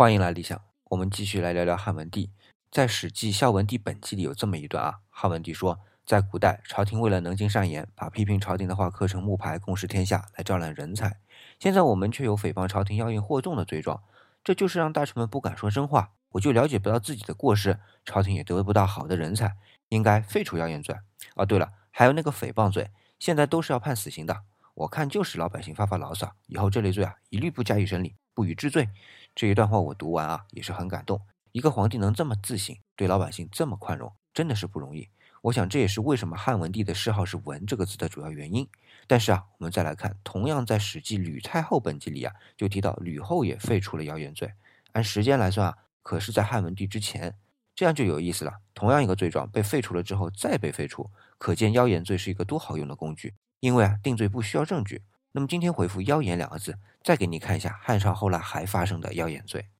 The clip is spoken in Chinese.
欢迎来理想，我们继续来聊聊汉文帝。在《史记·孝文帝本纪》里有这么一段啊，汉文帝说，在古代，朝廷为了能进善言，把批评朝廷的话刻成木牌，公示天下，来招揽人才。现在我们却有诽谤朝廷、妖言惑众的罪状，这就是让大臣们不敢说真话。我就了解不到自己的过失，朝廷也得不到好的人才，应该废除妖言罪。哦，对了，还有那个诽谤罪，现在都是要判死刑的。我看就是老百姓发发牢骚，以后这类罪啊，一律不加以审理，不予治罪。这一段话我读完啊，也是很感动。一个皇帝能这么自信，对老百姓这么宽容，真的是不容易。我想这也是为什么汉文帝的谥号是“文”这个字的主要原因。但是啊，我们再来看，同样在《史记·吕太后本纪》里啊，就提到吕后也废除了谣言罪。按时间来算啊，可是在汉文帝之前，这样就有意思了。同样一个罪状被废除了之后再被废除，可见谣言罪是一个多好用的工具。因为啊，定罪不需要证据。那么今天回复“妖言”两个字，再给你看一下汉朝后来还发生的妖言罪。